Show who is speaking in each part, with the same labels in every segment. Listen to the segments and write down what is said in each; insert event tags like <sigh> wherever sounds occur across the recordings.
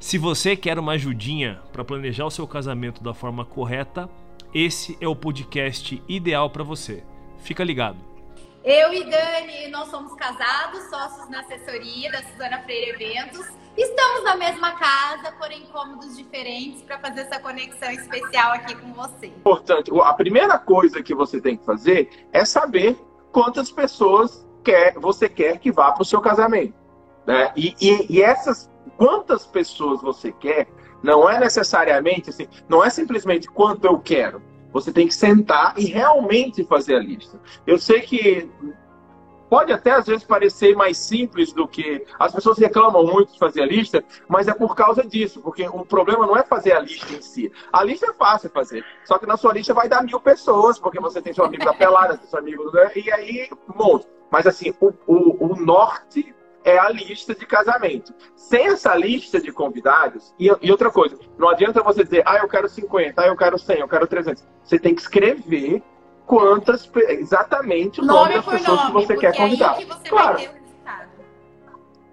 Speaker 1: Se você quer uma ajudinha para planejar o seu casamento da forma correta, esse é o podcast ideal para você. Fica ligado.
Speaker 2: Eu e Dani, nós somos casados, sócios na assessoria da Suzana Freire Eventos. Estamos na mesma casa, porém cômodos diferentes, para fazer essa conexão especial aqui com você.
Speaker 3: Importante. A primeira coisa que você tem que fazer é saber quantas pessoas quer, você quer que vá para o seu casamento. Né? E, e, e essas quantas pessoas você quer, não é necessariamente assim, não é simplesmente quanto eu quero. Você tem que sentar e realmente fazer a lista. Eu sei que pode até às vezes parecer mais simples do que as pessoas reclamam muito de fazer a lista, mas é por causa disso, porque o problema não é fazer a lista em si. A lista é fácil fazer, só que na sua lista vai dar mil pessoas, porque você tem seu amigo da pelada, seu amigo do... e aí um monte. Mas assim, o, o, o norte é a lista de casamento. Sem essa lista de convidados, e, e, outra coisa, não adianta você dizer, ah, eu quero 50, ah, eu quero 100, eu quero 300. Você tem que escrever quantas, exatamente o nome, nome das pessoas nome, que você quer convidar. Que você claro.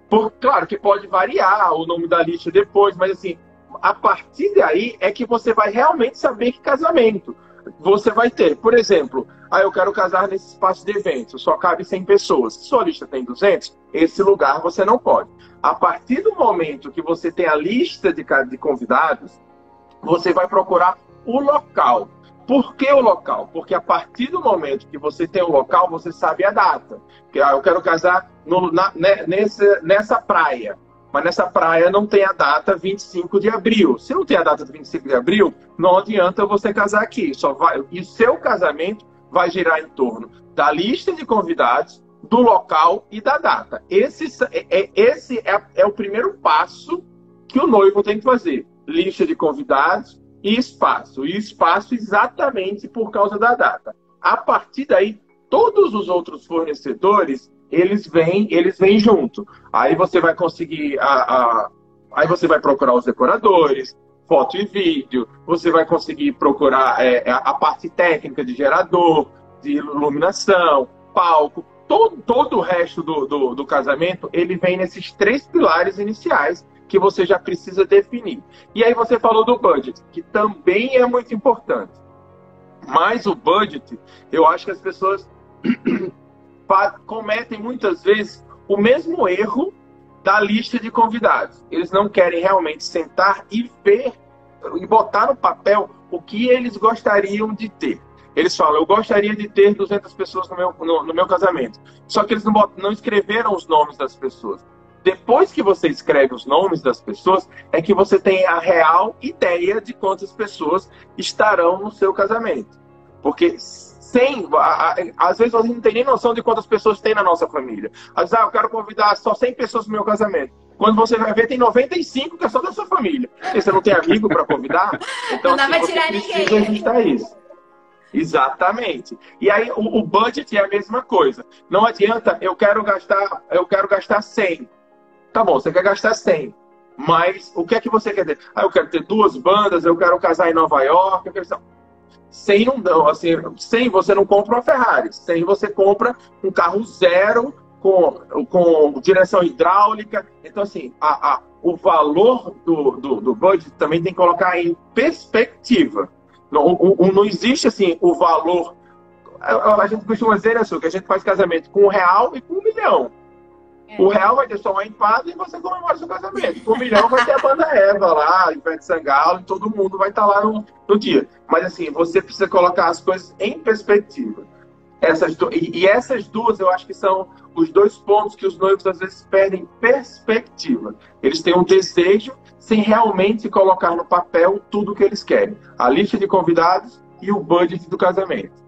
Speaker 3: Por, claro que pode variar o nome da lista depois, mas assim, a partir daí é que você vai realmente saber que casamento você vai ter. Por exemplo, ah, eu quero casar nesse espaço de eventos, só cabe 100 pessoas. Se sua lista tem 200, esse lugar você não pode. A partir do momento que você tem a lista de, de convidados, você vai procurar o local. Por que o local? Porque a partir do momento que você tem o local, você sabe a data. Que, ah, eu quero casar no, na, né, nessa, nessa praia mas nessa praia não tem a data 25 de abril. Se não tem a data 25 de abril, não adianta você casar aqui. Só vai, e seu casamento vai girar em torno da lista de convidados, do local e da data. Esse, é, é, esse é, é o primeiro passo que o noivo tem que fazer. Lista de convidados e espaço. E espaço exatamente por causa da data. A partir daí, todos os outros fornecedores eles vêm, eles vêm junto. Aí você vai conseguir a, a, aí você vai procurar os decoradores, foto e vídeo, você vai conseguir procurar é, é, a parte técnica de gerador, de iluminação, palco, todo, todo o resto do, do, do casamento, ele vem nesses três pilares iniciais que você já precisa definir. E aí você falou do budget, que também é muito importante. Mas o budget, eu acho que as pessoas <clears throat> cometem muitas vezes o mesmo erro da lista de convidados. Eles não querem realmente sentar e ver e botar no papel o que eles gostariam de ter. Eles falam, eu gostaria de ter 200 pessoas no meu, no, no meu casamento. Só que eles não, botam, não escreveram os nomes das pessoas. Depois que você escreve os nomes das pessoas, é que você tem a real ideia de quantas pessoas estarão no seu casamento. Porque 100, às vezes a gente não tem nem noção de quantas pessoas tem na nossa família. Às vezes, ah, eu quero convidar só 100 pessoas para o meu casamento. Quando você vai ver, tem 95 que é só da sua família. Porque você não tem amigo para convidar. <laughs> Então,
Speaker 2: não assim, você precisa
Speaker 3: ninguém. ajustar isso. Exatamente. E aí o, o, budget é a mesma coisa. Não adianta, eu quero gastar, eu quero gastar 100. Tá bom, você quer gastar 100. Mas o que é que você quer ter? Ah, eu quero ter duas bandas, eu quero casar em Nova York, eu quero sem não, assim, sem você não compra uma Ferrari, sem você compra um carro zero com, com direção hidráulica. Então, assim, a, a, o valor do, do, do budget também tem que colocar em perspectiva. Não, não existe, assim, o valor... A, a gente costuma dizer, né, que a gente faz casamento com um real e com um milhão. É. O real vai ter só uma empada e você comemora seu casamento. O milhão vai ter a banda Eva lá, Ivete Sangalo, e todo mundo vai estar tá lá no, no dia. Mas assim, você precisa colocar as coisas em perspectiva. Essas do... e, e essas duas eu acho que são os dois pontos que os noivos às vezes perdem perspectiva. Eles têm um desejo sem realmente colocar no papel tudo o que eles querem. A lista de convidados e o budget do casamento.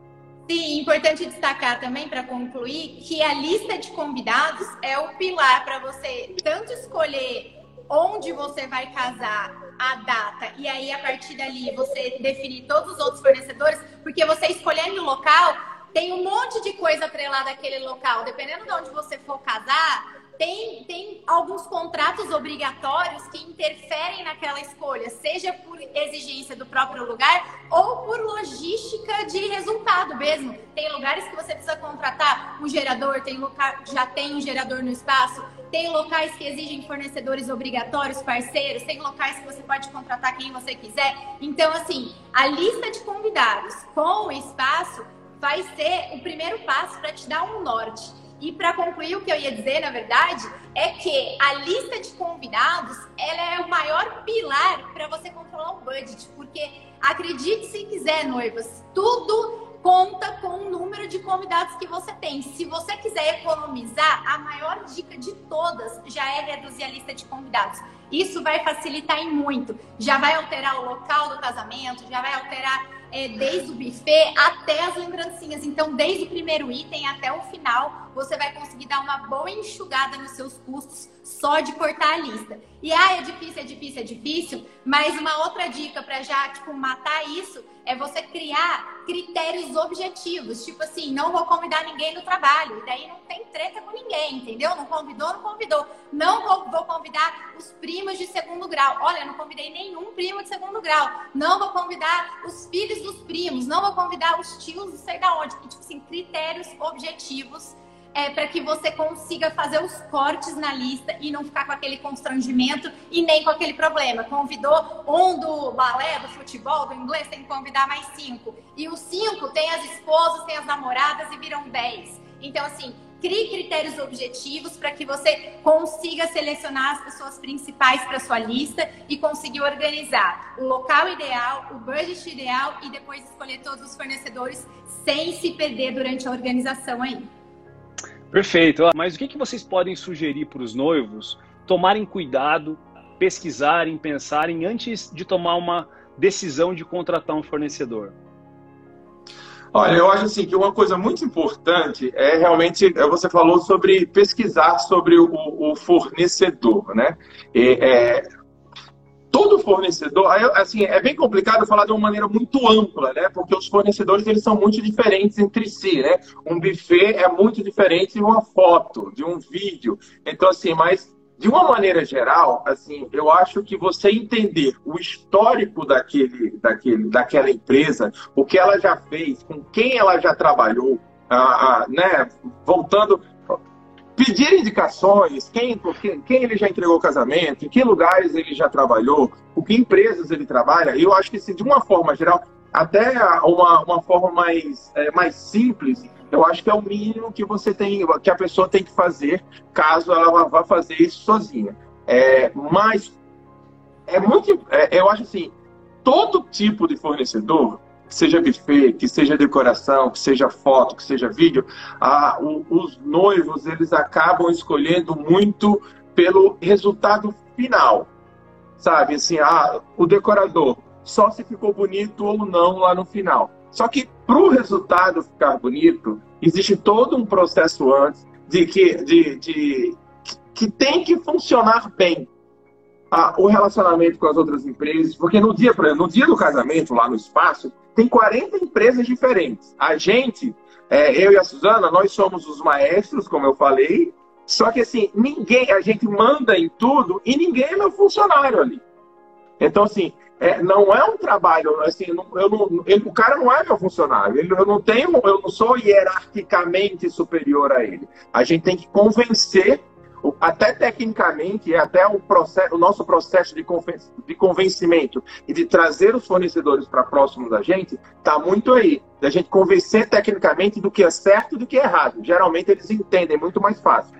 Speaker 2: Sim, importante destacar também para concluir que a lista de convidados é o pilar para você tanto escolher onde você vai casar a data e aí a partir dali você definir todos os outros fornecedores, porque você escolhendo o local, tem um monte de coisa atrelada àquele local. Dependendo de onde você for casar, tem, tem alguns contratos obrigatórios que interferem naquela escolha, seja por exigência do próprio lugar ou por logística de resultado mesmo. Tem lugares que você precisa contratar um gerador, tem local, já tem um gerador no espaço, tem locais que exigem fornecedores obrigatórios, parceiros, tem locais que você pode contratar quem você quiser. Então, assim, a lista de convidados com o espaço vai ser o primeiro passo para te dar um norte. E para concluir, o que eu ia dizer, na verdade, é que a lista de convidados ela é o maior pilar para você controlar o budget, porque acredite se quiser, noivas, tudo conta com o número de convidados que você tem. Se você quiser economizar, a maior dica de todas já é reduzir a lista de convidados. Isso vai facilitar em muito. Já vai alterar o local do casamento, já vai alterar é, desde o buffet até as lembrancinhas. Então, desde o primeiro item até o final, você vai conseguir dar uma boa enxugada nos seus custos só de cortar a lista. E ah, é difícil, é difícil, é difícil, mas uma outra dica para já tipo matar isso é você criar critérios objetivos, tipo assim, não vou convidar ninguém no trabalho, e daí não tem treta com ninguém, entendeu? Não convidou, não convidou. Não vou, vou convidar os primos de segundo grau. Olha, não convidei nenhum primo de segundo grau. Não vou convidar os filhos dos primos, não vou convidar os tios, não sei da onde. Tipo assim, critérios objetivos é, para que você consiga fazer os cortes na lista e não ficar com aquele constrangimento e nem com aquele problema. Convidou um do balé, do futebol, do inglês, tem que convidar mais cinco. E os cinco tem as esposas, tem as namoradas e viram dez. Então, assim, crie critérios objetivos para que você consiga selecionar as pessoas principais para sua lista e conseguir organizar o local ideal, o budget ideal e depois escolher todos os fornecedores sem se perder durante a organização aí.
Speaker 4: Perfeito. Mas o que, que vocês podem sugerir para os noivos tomarem cuidado, pesquisarem, pensarem antes de tomar uma decisão de contratar um fornecedor?
Speaker 3: Olha, eu acho assim que uma coisa muito importante é realmente, é, você falou sobre pesquisar sobre o, o fornecedor, né? E, é, todo fornecedor, assim, é bem complicado falar de uma maneira muito ampla, né? Porque os fornecedores eles são muito diferentes entre si, né? Um buffet é muito diferente de uma foto, de um vídeo. Então, assim, mas de uma maneira geral, assim, eu acho que você entender o histórico daquele, daquele, daquela empresa, o que ela já fez, com quem ela já trabalhou, ah, ah, né? Voltando pedir indicações, quem, quem ele já entregou casamento, em que lugares ele já trabalhou, com que empresas ele trabalha. Eu acho que, assim, de uma forma geral, até uma, uma forma mais, é, mais simples, eu acho que é o mínimo que você tem, que a pessoa tem que fazer, caso ela vá fazer isso sozinha. É, mas é muito, é, eu acho assim, todo tipo de fornecedor que seja buffet, que seja decoração, que seja foto, que seja vídeo, ah, o, os noivos eles acabam escolhendo muito pelo resultado final, sabe? Assim, ah, o decorador só se ficou bonito ou não lá no final. Só que para o resultado ficar bonito, existe todo um processo antes de que, de, de, que tem que funcionar bem ah, o relacionamento com as outras empresas, porque no dia, no dia do casamento, lá no espaço, tem 40 empresas diferentes. A gente, é, eu e a Suzana, nós somos os maestros, como eu falei, só que assim, ninguém, a gente manda em tudo e ninguém é meu funcionário ali. Então, assim, é, não é um trabalho, assim, não, eu não, ele, o cara não é meu funcionário, ele, eu não tenho, eu não sou hierarquicamente superior a ele. A gente tem que convencer até tecnicamente, até o, processo, o nosso processo de, de convencimento e de trazer os fornecedores para próximo da gente, está muito aí. Da gente convencer tecnicamente do que é certo e do que é errado. Geralmente eles entendem muito mais fácil.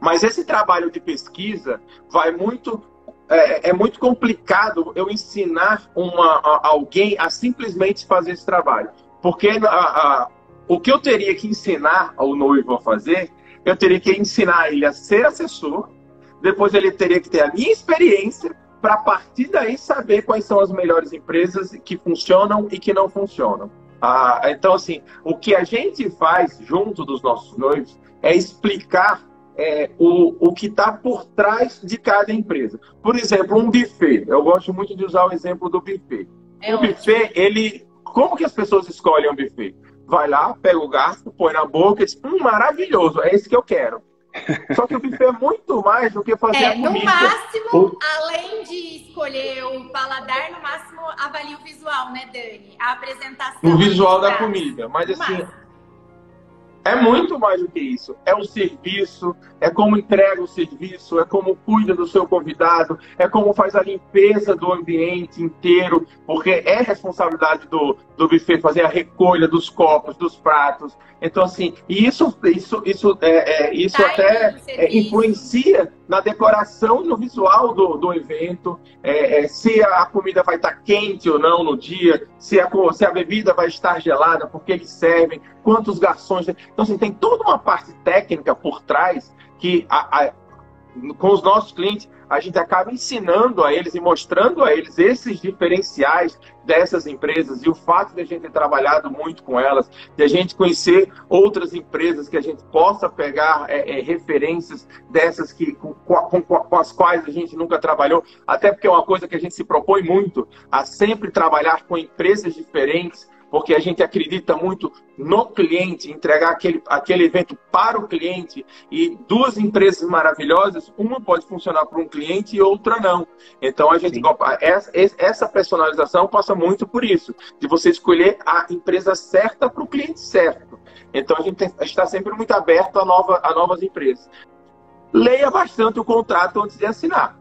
Speaker 3: Mas esse trabalho de pesquisa vai muito. É, é muito complicado eu ensinar uma, a, alguém a simplesmente fazer esse trabalho. Porque a, a, o que eu teria que ensinar ao noivo a fazer eu teria que ensinar ele a ser assessor, depois ele teria que ter a minha experiência, para a partir daí saber quais são as melhores empresas que funcionam e que não funcionam. Ah, então, assim, o que a gente faz junto dos nossos noivos é explicar é, o, o que está por trás de cada empresa. Por exemplo, um buffet. Eu gosto muito de usar o exemplo do buffet. É o ótimo. buffet, ele. Como que as pessoas escolhem um buffet? Vai lá, pega o garfo, põe na boca e diz: hum, maravilhoso, é esse que eu quero. <laughs> Só que o buffet é muito mais do que fazer
Speaker 2: é,
Speaker 3: a comida.
Speaker 2: No máximo, além de escolher o paladar, no máximo avalia o visual, né, Dani? A apresentação.
Speaker 3: O visual da comida. Mas no assim, máximo. É muito mais do que isso. É o serviço, é como entrega o serviço, é como cuida do seu convidado, é como faz a limpeza do ambiente inteiro, porque é responsabilidade do, do buffet fazer a recolha dos copos, dos pratos. Então, assim, isso, isso, isso, é, é isso tá até é, influencia na decoração no visual do, do evento, é, é, se a comida vai estar quente ou não no dia, se a, se a bebida vai estar gelada, porque eles servem, quantos garçons. Então, assim, tem toda uma parte técnica por trás que a, a, com os nossos clientes a gente acaba ensinando a eles e mostrando a eles esses diferenciais dessas empresas e o fato de a gente ter trabalhado muito com elas, de a gente conhecer outras empresas que a gente possa pegar é, é, referências dessas que, com, com, com, as quais a gente nunca trabalhou, até porque é uma coisa que a gente se propõe muito a sempre trabalhar com empresas diferentes porque a gente acredita muito no cliente, entregar aquele, aquele evento para o cliente. E duas empresas maravilhosas, uma pode funcionar para um cliente e outra não. Então a gente essa, essa personalização passa muito por isso, de você escolher a empresa certa para o cliente certo. Então a gente está sempre muito aberto a, nova, a novas empresas. Leia bastante o contrato antes de assinar.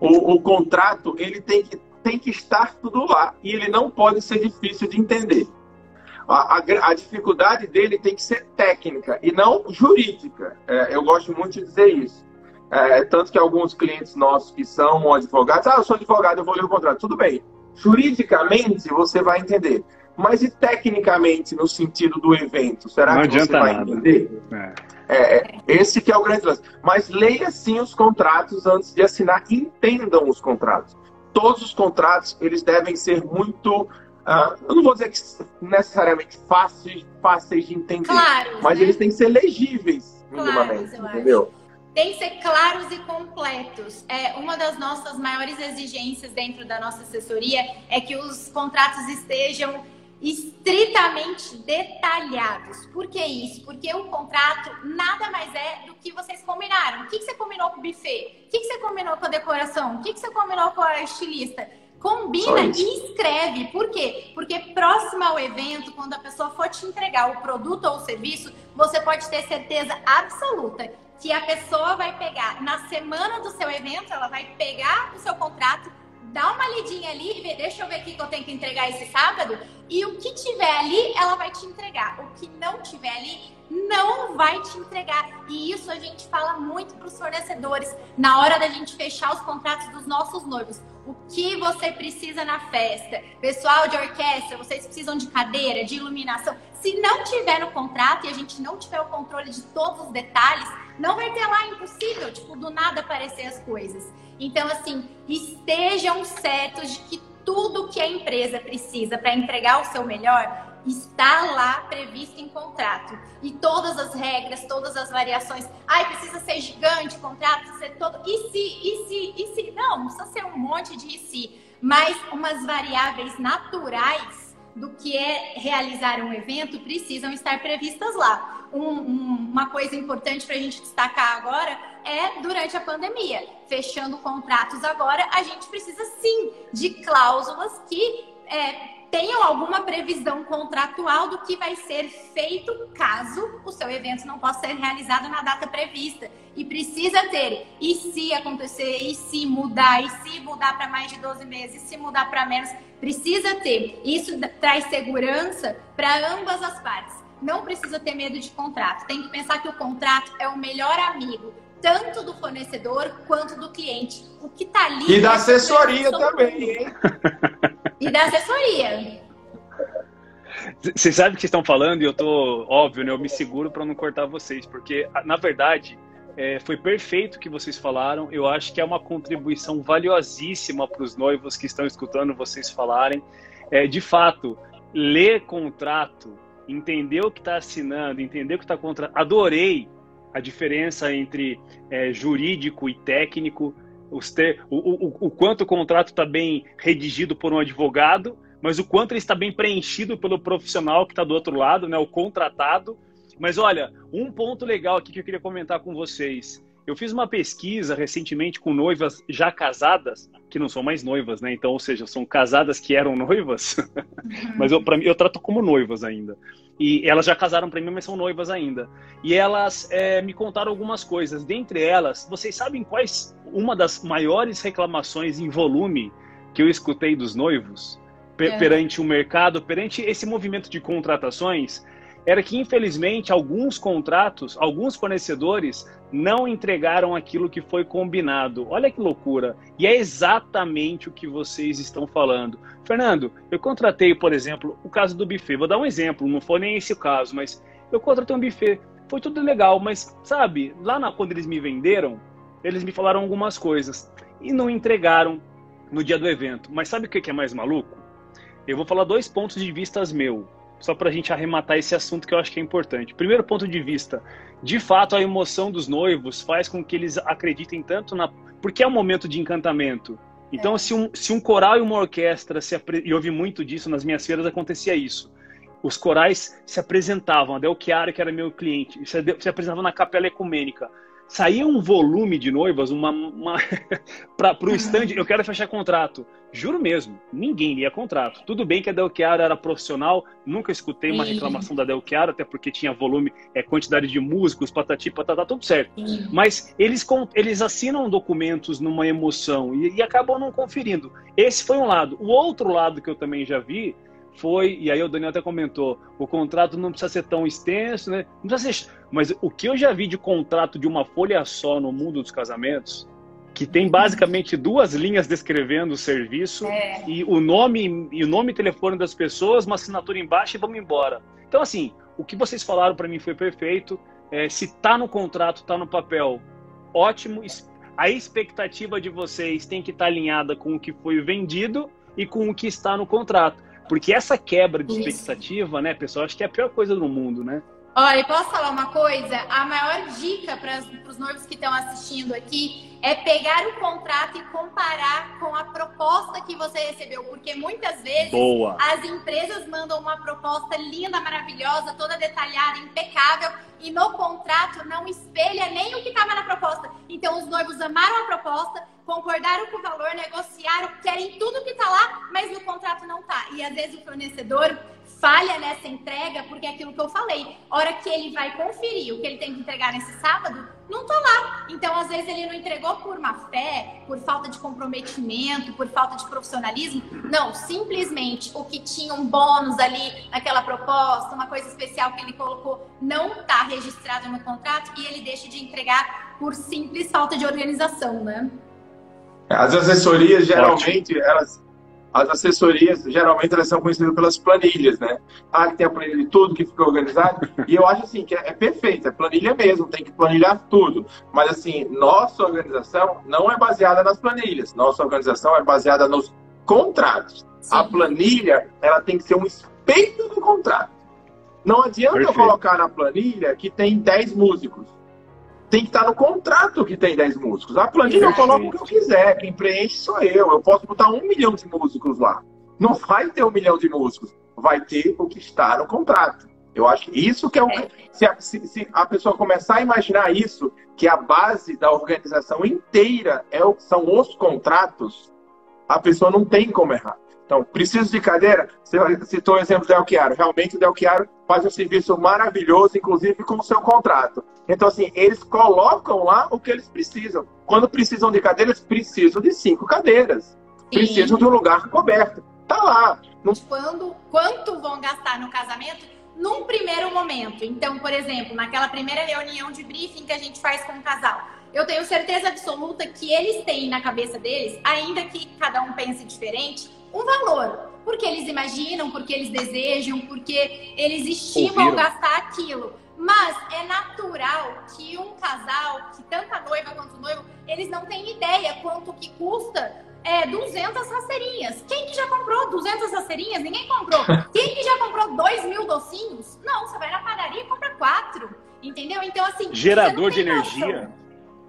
Speaker 3: O, o contrato ele tem que tem que estar tudo lá e ele não pode ser difícil de entender. A, a, a dificuldade dele tem que ser técnica e não jurídica. É, eu gosto muito de dizer isso. É, tanto que alguns clientes nossos que são advogados, ah, eu sou advogado, eu vou ler o contrato. Tudo bem. Juridicamente você vai entender. Mas e tecnicamente, no sentido do evento? Será não que você vai nada. entender? É. é. É, esse que é o grande lance. Mas leia sim os contratos antes de assinar. Entendam os contratos todos os contratos eles devem ser muito, uh, eu não vou dizer que necessariamente fáceis, fáceis de entender, claro, mas né? eles têm que ser legíveis minimamente, claro, entendeu?
Speaker 2: Tem que ser claros e completos. É, uma das nossas maiores exigências dentro da nossa assessoria é que os contratos estejam estritamente detalhados. Por que isso? Porque o contrato nada mais é do que vocês combinaram. O que, que você combinou com o buffet? O que, que você combinou com a decoração? O que, que você combinou com a estilista? Combina e escreve. Por quê? Porque próximo ao evento, quando a pessoa for te entregar o produto ou o serviço, você pode ter certeza absoluta que a pessoa vai pegar na semana do seu evento, ela vai pegar o seu contrato dá uma lidinha ali e vê, deixa eu ver o que eu tenho que entregar esse sábado. E o que tiver ali, ela vai te entregar. O que não tiver ali, não vai te entregar. E isso a gente fala muito para os fornecedores na hora da gente fechar os contratos dos nossos noivos. O que você precisa na festa? Pessoal de orquestra, vocês precisam de cadeira, de iluminação. Se não tiver no contrato e a gente não tiver o controle de todos os detalhes, não vai ter lá, impossível, tipo, do nada aparecer as coisas. Então, assim, estejam certos de que tudo que a empresa precisa para entregar o seu melhor está lá previsto em contrato. E todas as regras, todas as variações. Ai, precisa ser gigante o contrato, precisa ser todo. E se, e se, e se? Não, não precisa ser um monte de e se. Mas umas variáveis naturais do que é realizar um evento precisam estar previstas lá. Um, um, uma coisa importante para a gente destacar agora é durante a pandemia. Fechando contratos agora, a gente precisa sim de cláusulas que é, tenham alguma previsão contratual do que vai ser feito caso o seu evento não possa ser realizado na data prevista. E precisa ter. E se acontecer, e se mudar, e se mudar para mais de 12 meses, e se mudar para menos, precisa ter. Isso traz segurança para ambas as partes. Não precisa ter medo de contrato. Tem que pensar que o contrato é o melhor amigo tanto do fornecedor quanto do cliente. O que está ali.
Speaker 3: E da assessoria também, hein? <laughs>
Speaker 2: E da assessoria.
Speaker 4: Vocês sabem o que estão falando e eu tô, óbvio, né? Eu me seguro para não cortar vocês, porque, na verdade, é, foi perfeito o que vocês falaram. Eu acho que é uma contribuição valiosíssima para os noivos que estão escutando vocês falarem. É, de fato, ler contrato, entender o que está assinando, entender o que está contra. Adorei a diferença entre é, jurídico e técnico, ter, o, o, o quanto o contrato está bem redigido por um advogado, mas o quanto ele está bem preenchido pelo profissional que está do outro lado, né, o contratado. Mas olha, um ponto legal aqui que eu queria comentar com vocês. Eu fiz uma pesquisa recentemente com noivas já casadas, que não são mais noivas, né? Então, ou seja, são casadas que eram noivas, <laughs> mas eu, mim, eu trato como noivas ainda. E elas já casaram para mim, mas são noivas ainda. E elas é, me contaram algumas coisas. Dentre elas, vocês sabem quais uma das maiores reclamações em volume que eu escutei dos noivos é. perante o mercado, perante esse movimento de contratações? Era que, infelizmente, alguns contratos, alguns fornecedores não entregaram aquilo que foi combinado. Olha que loucura! E é exatamente o que vocês estão falando. Fernando, eu contratei, por exemplo, o caso do buffet. Vou dar um exemplo, não foi nem esse o caso, mas eu contratei um buffet. Foi tudo legal, mas sabe, lá na, quando eles me venderam, eles me falaram algumas coisas e não entregaram no dia do evento. Mas sabe o que é mais maluco? Eu vou falar dois pontos de vistas meu só para a gente arrematar esse assunto que eu acho que é importante. Primeiro ponto de vista, de fato a emoção dos noivos faz com que eles acreditem tanto na... Porque é um momento de encantamento. Então, é. se, um, se um coral e uma orquestra, se apre... e eu vi muito disso, nas minhas feiras acontecia isso. Os corais se apresentavam, a Del Chiara, que era meu cliente, se, se apresentava na capela ecumênica saía um volume de noivas, uma, uma <laughs> para o stand, eu quero fechar contrato. Juro mesmo, ninguém lia contrato. Tudo bem que a Del Chiara era profissional, nunca escutei uma reclamação da Del Chiara, até porque tinha volume, é, quantidade de músicos, patati, patatá, tudo certo. Mas eles, eles assinam documentos numa emoção e, e acabam não conferindo. Esse foi um lado. O outro lado que eu também já vi foi, e aí o Daniel até comentou, o contrato não precisa ser tão extenso, né? Não precisa ser, mas o que eu já vi de contrato de uma folha só no mundo dos casamentos, que tem basicamente duas linhas descrevendo o serviço é. e o nome e o nome e telefone das pessoas, uma assinatura embaixo e vamos embora. Então assim, o que vocês falaram para mim foi perfeito. É, se tá no contrato, tá no papel, ótimo. A expectativa de vocês tem que estar tá alinhada com o que foi vendido e com o que está no contrato. Porque essa quebra de expectativa, Isso. né, pessoal, acho que é a pior coisa do mundo, né?
Speaker 2: Olha, posso falar uma coisa? A maior dica para os noivos que estão assistindo aqui é pegar o contrato e comparar com a proposta que você recebeu, porque muitas vezes Boa. as empresas mandam uma proposta linda, maravilhosa, toda detalhada, impecável, e no contrato não espelha nem o que estava na proposta. Então os noivos amaram a proposta, concordaram com o valor, negociaram, querem tudo que está lá, mas no contrato não está. E às vezes o fornecedor falha nessa entrega porque é aquilo que eu falei. Hora que ele vai conferir o que ele tem que entregar nesse sábado, não tô lá. Então, às vezes, ele não entregou por má fé, por falta de comprometimento, por falta de profissionalismo. Não, simplesmente o que tinha um bônus ali naquela proposta, uma coisa especial que ele colocou, não está registrado no contrato e ele deixa de entregar por simples falta de organização, né?
Speaker 3: As assessorias, geralmente, elas as assessorias, geralmente, elas são conhecidas pelas planilhas, né? Ah, que tem a planilha de tudo, que fica organizado. E eu acho, assim, que é, é perfeito, é planilha mesmo, tem que planilhar tudo. Mas, assim, nossa organização não é baseada nas planilhas. Nossa organização é baseada nos contratos. Sim. A planilha, ela tem que ser um espelho do contrato. Não adianta Perfeito. eu colocar na planilha que tem 10 músicos tem que estar no contrato que tem 10 músicos. A planilha eu coloco o que eu quiser, quem preenche sou eu. Eu posso botar um milhão de músicos lá. Não vai ter um milhão de músicos, vai ter o que está no contrato. Eu acho que isso que é o. É. Se a, se, se a pessoa começar a imaginar isso, que a base da organização inteira é o, são os contratos, a pessoa não tem como errar. Então, preciso de cadeira? Você citou o exemplo do Del Chiaro. Realmente, o Del Chiaro faz um serviço maravilhoso, inclusive com o seu contrato. Então, assim, eles colocam lá o que eles precisam. Quando precisam de cadeiras, precisam de cinco cadeiras. Sim. Precisam de um lugar coberto. Tá lá.
Speaker 2: Quando, quanto vão gastar no casamento? Num primeiro momento. Então, por exemplo, naquela primeira reunião de briefing que a gente faz com o casal, eu tenho certeza absoluta que eles têm na cabeça deles, ainda que cada um pense diferente, um valor. Porque eles imaginam, porque eles desejam, porque eles estimam Ouviram. gastar aquilo. Mas é natural que um casal, que tanto a noiva quanto o noivo, eles não têm ideia quanto que custa é, 200 rasteirinhas. Quem que já comprou 200 rasteirinhas? Ninguém comprou. <laughs> Quem que já comprou 2 mil docinhos? Não, você vai na padaria e compra quatro. Entendeu? Entendeu? Então, assim.
Speaker 4: Gerador de energia.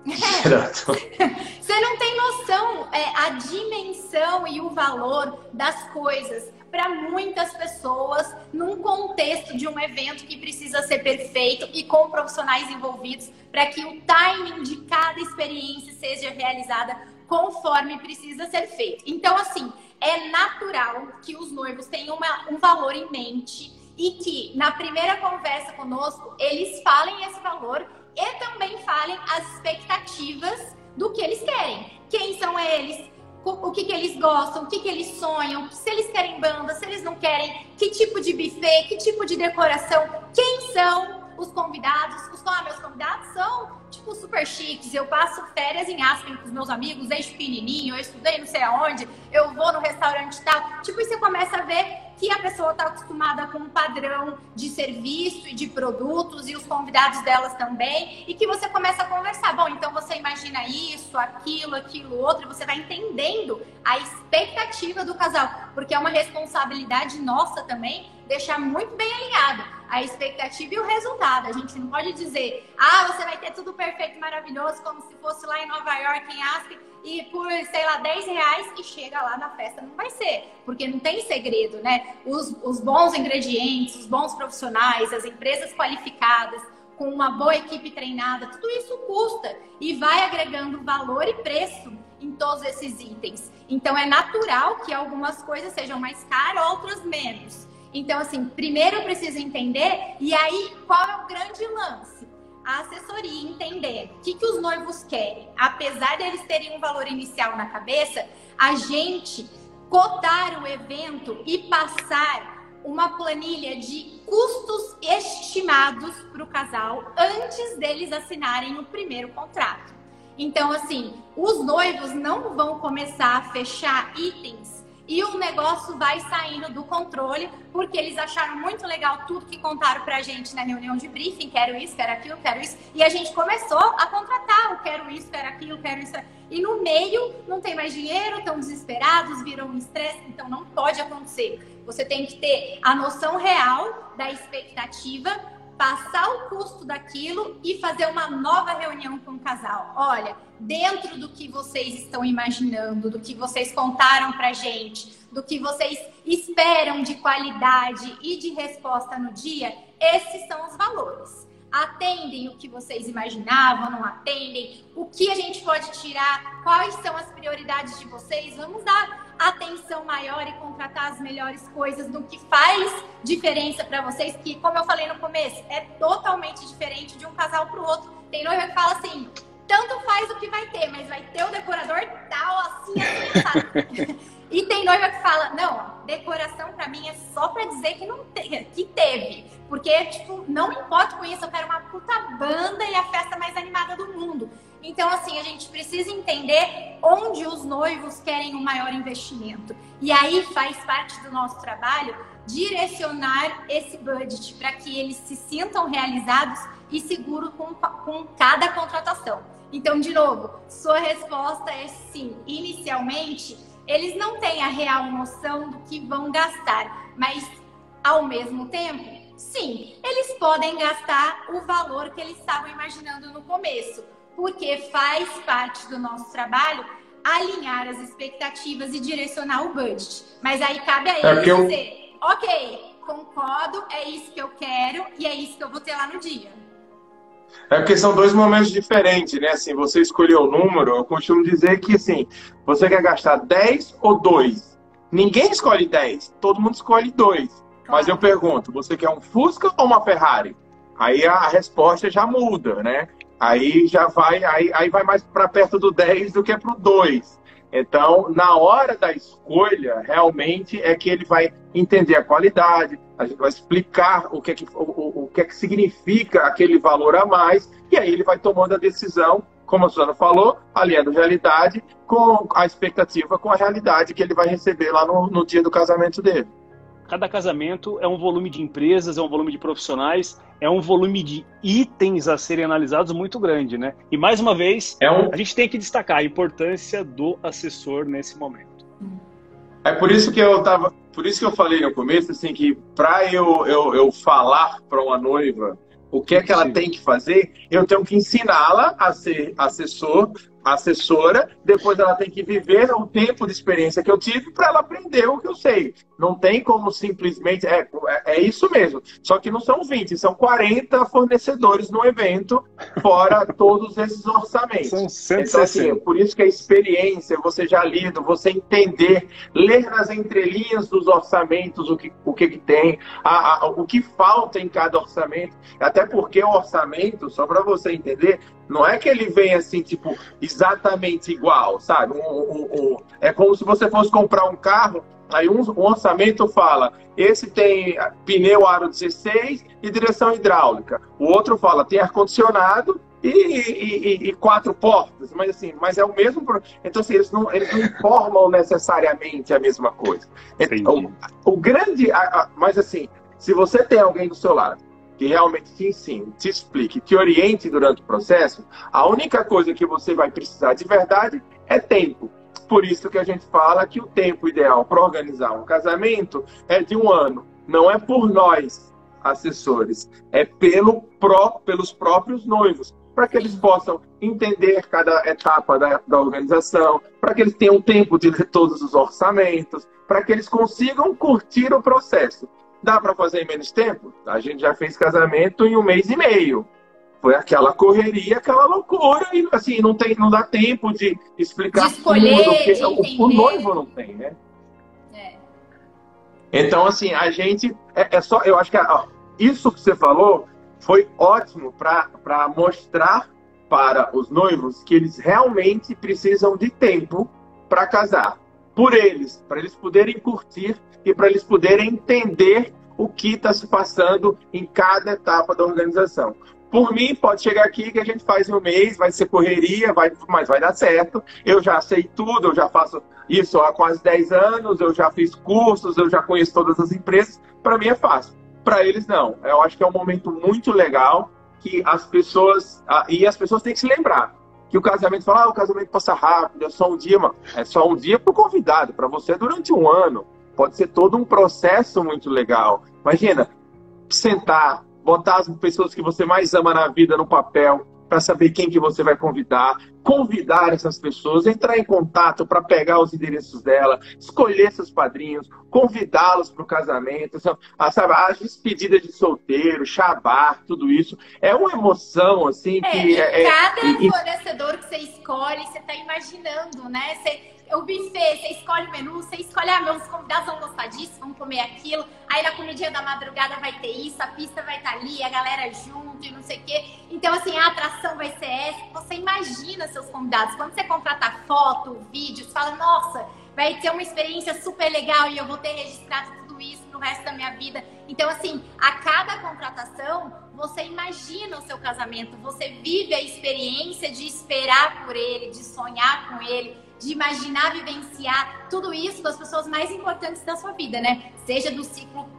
Speaker 4: <laughs>
Speaker 2: você não tem noção é, a dimensão e o valor das coisas para muitas pessoas num contexto de um evento que precisa ser perfeito e com profissionais envolvidos para que o timing de cada experiência seja realizada conforme precisa ser feito. Então, assim, é natural que os noivos tenham uma, um valor em mente e que na primeira conversa conosco eles falem esse valor e também falem as expectativas do que eles querem. Quem são eles? O que, que eles gostam, o que, que eles sonham, se eles querem banda, se eles não querem, que tipo de buffet, que tipo de decoração, quem são os convidados. Os ah, meus convidados são, tipo, super chiques. Eu passo férias em Aspen com os meus amigos desde pequenininho, eu estudei não sei aonde, eu vou no restaurante tal. Tipo, e você começa a ver que a pessoa está acostumada com um padrão de serviço e de produtos e os convidados delas também, e que você começa a conversar. Bom, então você imagina isso, aquilo, aquilo, outro, você vai entendendo a expectativa do casal, porque é uma responsabilidade nossa também deixar muito bem alinhado a expectativa e o resultado. A gente não pode dizer, ah, você vai ter tudo perfeito, maravilhoso, como se fosse lá em Nova York, em Aspen, e por, sei lá, 10 reais e chega lá na festa. Não vai ser, porque não tem segredo, né? Os, os bons ingredientes, os bons profissionais, as empresas qualificadas, com uma boa equipe treinada, tudo isso custa e vai agregando valor e preço em todos esses itens. Então é natural que algumas coisas sejam mais caras, outras menos. Então, assim, primeiro eu preciso entender, e aí qual é o grande lance? A assessoria entender o que, que os noivos querem, apesar deles terem um valor inicial na cabeça, a gente cotar o evento e passar uma planilha de custos estimados para o casal antes deles assinarem o primeiro contrato. Então, assim, os noivos não vão começar a fechar itens e o negócio vai saindo do controle, porque eles acharam muito legal tudo que contaram pra gente na reunião de briefing, quero isso, quero aquilo, quero isso, e a gente começou a contratar o quero isso, quero aquilo, quero isso. E no meio não tem mais dinheiro, estão desesperados, viram um estresse, então não pode acontecer. Você tem que ter a noção real da expectativa passar o custo daquilo e fazer uma nova reunião com o casal. Olha, dentro do que vocês estão imaginando, do que vocês contaram pra gente, do que vocês esperam de qualidade e de resposta no dia, esses são os valores. Atendem o que vocês imaginavam, não atendem? O que a gente pode tirar? Quais são as prioridades de vocês? Vamos dar atenção maior e contratar as melhores coisas do que faz diferença para vocês, que, como eu falei no começo, é totalmente diferente de um casal para o outro. Tem noiva que fala assim: tanto faz o que vai ter, mas vai ter o decorador tal, assim, assim, <laughs> e tem noiva que fala: não, decoração para mim é só para dizer que, não te, que teve. Porque, tipo, não me importo com isso, eu quero uma puta banda e a festa mais animada do mundo. Então, assim, a gente precisa entender onde os noivos querem o maior investimento. E aí faz parte do nosso trabalho direcionar esse budget para que eles se sintam realizados e seguros com, com cada contratação. Então, de novo, sua resposta é sim. Inicialmente, eles não têm a real noção do que vão gastar, mas ao mesmo tempo, sim, eles podem gastar o valor que eles estavam imaginando no começo porque faz parte do nosso trabalho alinhar as expectativas e direcionar o budget. Mas aí cabe a é ele é dizer, eu... ok, concordo, é isso que eu quero e é isso que eu vou ter lá no dia.
Speaker 3: É porque são dois momentos diferentes, né? Assim, você escolheu o número, eu costumo dizer que assim, você quer gastar 10 ou 2? Ninguém escolhe 10, todo mundo escolhe 2. Claro. Mas eu pergunto, você quer um Fusca ou uma Ferrari? Aí a resposta já muda, né? Aí já vai, aí, aí vai mais para perto do 10 do que para o 2. Então, na hora da escolha, realmente é que ele vai entender a qualidade, a gente vai explicar o que é que, o, o que, é que significa aquele valor a mais, e aí ele vai tomando a decisão, como a Susana falou, alinhando a realidade com a expectativa, com a realidade que ele vai receber lá no, no dia do casamento dele.
Speaker 4: Cada casamento é um volume de empresas, é um volume de profissionais, é um volume de itens a serem analisados muito grande, né? E mais uma vez, é um... a gente tem que destacar a importância do assessor nesse momento.
Speaker 3: É por isso que eu tava, por isso que eu falei no começo assim que para eu, eu, eu falar para uma noiva o que é que ela
Speaker 4: Sim.
Speaker 3: tem que fazer, eu tenho que ensiná-la a ser assessor, assessora, depois ela tem que viver o tempo de experiência que eu tive para ela aprender o que eu sei. Não tem como simplesmente. É, é, é isso mesmo. Só que não são 20, são 40 fornecedores no evento, fora <laughs> todos esses orçamentos.
Speaker 4: São
Speaker 3: Então, assim,
Speaker 4: 160.
Speaker 3: por isso que a experiência, você já lido, você entender, ler nas entrelinhas dos orçamentos o que, o que, que tem, a, a- o que falta em cada orçamento. Até porque o orçamento, só para você entender, não é que ele vem assim, tipo, exatamente igual, sabe? Um- um- um- é como se você fosse comprar um carro, aí um, orçamento fala, esse tem pneu aro 16 e direção hidráulica. O outro fala, tem ar-condicionado e, e- e- e quatro portas, mas assim, mas é o mesmo. Então, assim, eles não, eles não informam necessariamente a mesma coisa. Então,
Speaker 4: Entendi.
Speaker 3: o grande. a- a- mas assim, se você tem alguém do seu lado que realmente te ensine, te explique, te oriente durante o processo, a única coisa que você vai precisar de verdade é tempo. Por isso que a gente fala que o tempo ideal para organizar um casamento é de um ano. Não é por nós, assessores, é pelo pró- pelos próprios noivos, para que eles possam entender cada etapa da, da organização, para que eles tenham tempo de ler todos os orçamentos, para que eles consigam curtir o processo. Dá para fazer em menos tempo? A gente já fez casamento em um mês e meio. Foi aquela correria, aquela loucura, e assim, não, tem, não dá tempo de explicar
Speaker 2: De escolher,
Speaker 3: tudo, porque
Speaker 2: de
Speaker 3: o- o, noivo não tem, né?
Speaker 2: É.
Speaker 3: Então, assim, a gente. É, é só. Eu acho que ó, isso que você falou foi ótimo para mostrar para os noivos que eles realmente precisam de tempo para casar. Por eles, para eles poderem curtir e para eles poderem entender o que está se passando em cada etapa da organização. Por mim, pode chegar aqui que a gente faz um mês, vai ser correria, vai, mas vai dar certo. Eu já sei tudo, eu já faço isso há quase 10 anos, eu já fiz cursos, eu já conheço todas as empresas. Para mim é fácil. Para eles, não. Eu acho que é um momento muito legal que as pessoas. ah, E as pessoas têm que se lembrar que o casamento fala, ah, o casamento passa rápido, é só um dia, mano. É só um dia para o convidado, para você é durante um ano. Pode ser todo um processo muito legal. Imagina, sentar, botar as pessoas que você mais ama na vida no papel para saber quem que você vai convidar, convidar essas pessoas, entrar em contato para pegar os endereços dela, escolher seus padrinhos, convidá-los para o casamento, sabe? as despedidas de solteiro, chabar, tudo isso. É uma emoção, assim,
Speaker 2: É,
Speaker 3: que... é- é-
Speaker 2: cada
Speaker 3: e-
Speaker 2: fornecedor que você escolhe, você tá imaginando, né? Você, o buffet, você escolhe o menu, você escolhe, ah, meus convidados vão gostar disso, vão comer aquilo. Aí na comidinha da madrugada vai ter isso, a pista vai estar ali, a galera junto e não sei o quê. Então, assim, a atração vai ser essa. Você imagina seus convidados. Quando você contrata foto, vídeo, você fala, nossa, vai ter uma experiência super legal e eu vou ter registrado tudo isso pro resto da minha vida. Então, assim, a cada contratação, você imagina o seu casamento, você vive a experiência de esperar por ele, de sonhar com ele, de imaginar, vivenciar tudo isso com as pessoas mais importantes da sua vida, né? Seja do ciclo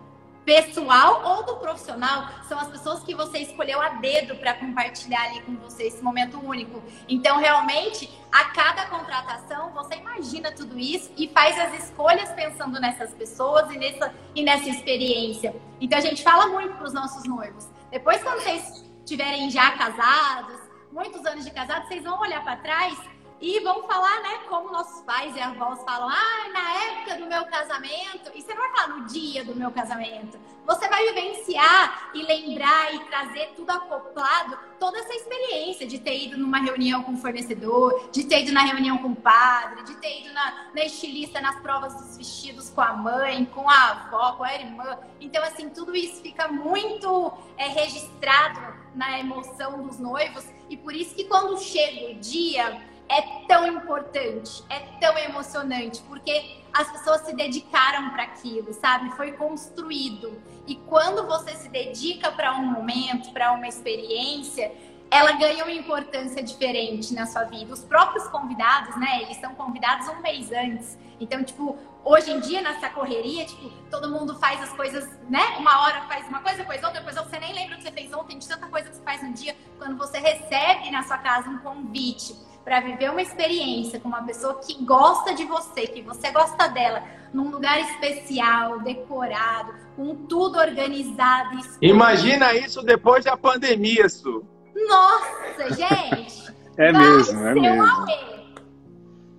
Speaker 2: pessoal ou do profissional, são as pessoas que você escolheu a dedo para compartilhar ali com você esse momento único. Então, realmente, a cada contratação, você imagina tudo isso e faz as escolhas pensando nessas pessoas e nessa, e nessa experiência. Então, a gente fala muito para os nossos noivos. Depois, quando vocês estiverem já casados, muitos anos de casado, vocês vão olhar para trás e vão falar, né, como nossos pais e avós falam, ah, na época do meu casamento, e você não vai falar no dia do meu casamento, você vai vivenciar e lembrar e trazer tudo acoplado, toda essa experiência de ter ido numa reunião com o fornecedor, de ter ido na reunião com o padre, de ter ido na, na estilista, nas provas dos vestidos com a mãe, com a avó, com a irmã. Então, assim, tudo isso fica muito é, registrado na emoção dos noivos, e por isso que quando chega o dia é tão importante, é tão emocionante, porque as pessoas se dedicaram para aquilo, sabe? Foi construído. E quando você se dedica para um momento, para uma experiência, ela ganha uma importância diferente na sua vida. Os próprios convidados, né? Eles são convidados um mês antes. Então, tipo, hoje em dia, nessa correria, tipo, todo mundo faz as coisas, né? Uma hora faz uma coisa, depois outra, depois outra. Você nem lembra o que você fez ontem, de tanta coisa que você faz no dia. Quando você recebe na sua casa um convite para viver uma experiência com uma pessoa que gosta de você, que você gosta dela, num lugar especial, decorado, com tudo organizado.
Speaker 3: Imagina isso depois da pandemia, Su.
Speaker 2: Nossa, gente! <laughs>
Speaker 4: é mesmo, é mesmo.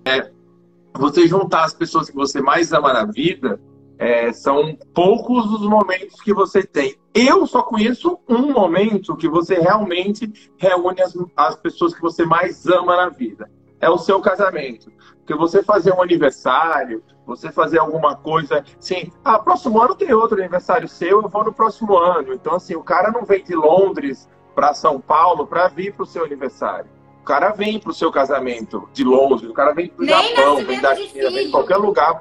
Speaker 3: É, você juntar as pessoas que você mais ama na vida, é, são poucos os momentos que você tem. Eu só conheço um momento que você realmente reúne as, as pessoas que você mais ama na vida. É o seu casamento. Porque você fazer um aniversário, você fazer alguma coisa, assim, ah, próximo ano tem outro aniversário seu, eu vou no próximo ano. Então, assim, o cara não vem de Londres para São Paulo para vir para o seu aniversário. O cara vem para o seu casamento de Londres, o cara vem para o Japão, vem da China, vem de qualquer lugar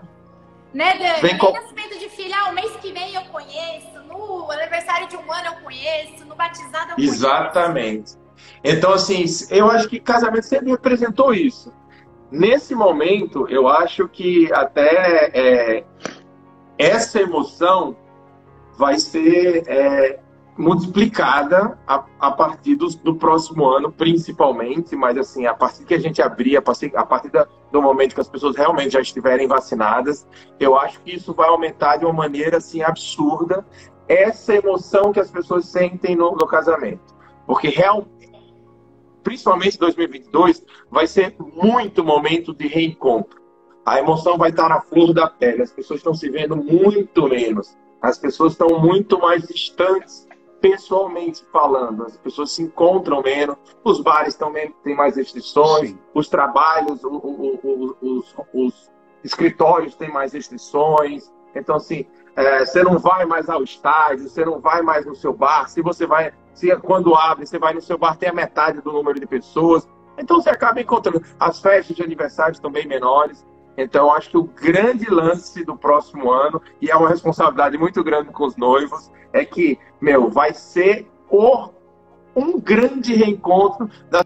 Speaker 2: né, Dani? Vem com... nascimento de filho, ah, o mês que vem eu conheço, no aniversário de um ano eu conheço, no batizado eu
Speaker 3: Exatamente. Então, assim, eu acho que casamento sempre representou isso. Nesse momento, eu acho que até é, essa emoção vai ser é, multiplicada a, a partir do, do, próximo ano, principalmente, mas assim, a partir que a gente abrir, a partir, a partir da, do momento que as pessoas realmente já estiverem vacinadas, eu acho que isso vai aumentar de uma maneira assim absurda essa emoção que as pessoas sentem no, no casamento. Porque real, principalmente 2022 vai ser muito momento de reencontro. A emoção vai estar na flor da pele, as pessoas estão se vendo muito menos. As pessoas estão muito mais distantes pessoalmente falando. As pessoas se encontram menos, os bares também têm mais restrições, Sim. os trabalhos, o, o, o, os, os, escritórios têm mais restrições. Então, assim, é, você não vai mais ao estádio, você não vai mais no seu bar. Se você vai, se quando abre, você vai no seu bar, tem a metade do número de pessoas. Então, você acaba encontrando. As festas de aniversário estão bem menores. Então, acho que o grande lance do próximo ano, e é uma responsabilidade muito grande com os noivos, é que, meu, vai ser o, um grande reencontro da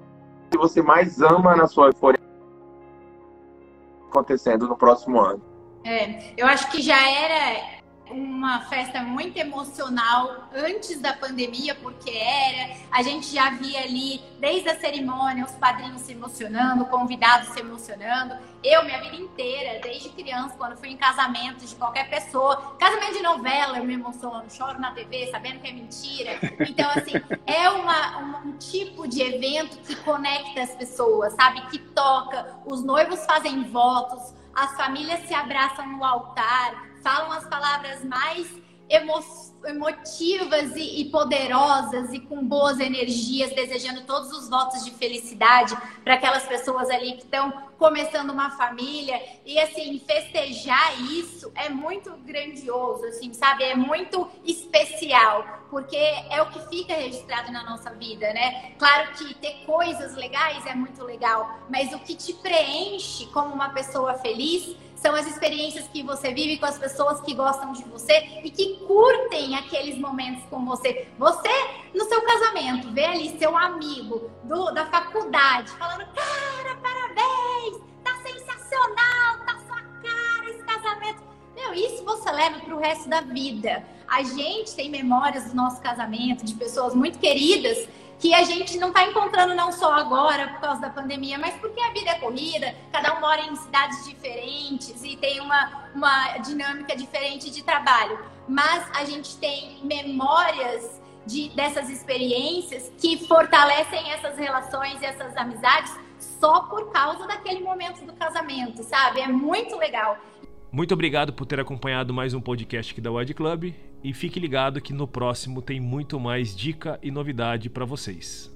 Speaker 3: que você mais ama na sua euforia acontecendo no próximo ano.
Speaker 2: É, eu acho que já era uma festa muito emocional antes da pandemia, porque era. A gente já via ali, desde a cerimônia, os padrinhos se emocionando, convidados se emocionando. Eu, minha vida inteira, desde criança, quando fui em casamento de qualquer pessoa, casamento de novela, eu me emociono, choro na TV, sabendo que é mentira. Então, assim, é uma, um tipo de evento que conecta as pessoas, sabe? Que toca. Os noivos fazem votos, as famílias se abraçam no altar falam as palavras mais emo emotivas e, e, poderosas e com boas energias, desejando todos os votos de felicidade para aquelas pessoas ali que estão começando uma família. E assim, festejar isso é muito grandioso, assim, sabe? É muito especial, porque é o que fica registrado na nossa vida, né? Claro que ter coisas legais é muito legal, mas o que te preenche como uma pessoa feliz são as experiências que você vive com as pessoas que gostam de você e que curtem aqueles momentos com você. Você, no seu casamento, vê ali seu amigo do, da faculdade falando: Cara, parabéns! Tá sensacional! Tá sua cara esse casamento. Meu, isso você leva para o resto da vida. A gente tem memórias do nosso casamento, de pessoas muito queridas que a gente não está encontrando não só agora por causa da pandemia, mas porque a vida é corrida, cada um mora em cidades diferentes e tem uma, uma dinâmica diferente de trabalho. Mas a gente tem memórias de, dessas experiências que fortalecem essas relações e essas amizades só por causa daquele momento do casamento, sabe? É muito legal.
Speaker 1: Muito obrigado por ter acompanhado mais um podcast aqui da Wide Club e fique ligado que no próximo tem muito mais dica e novidade para vocês.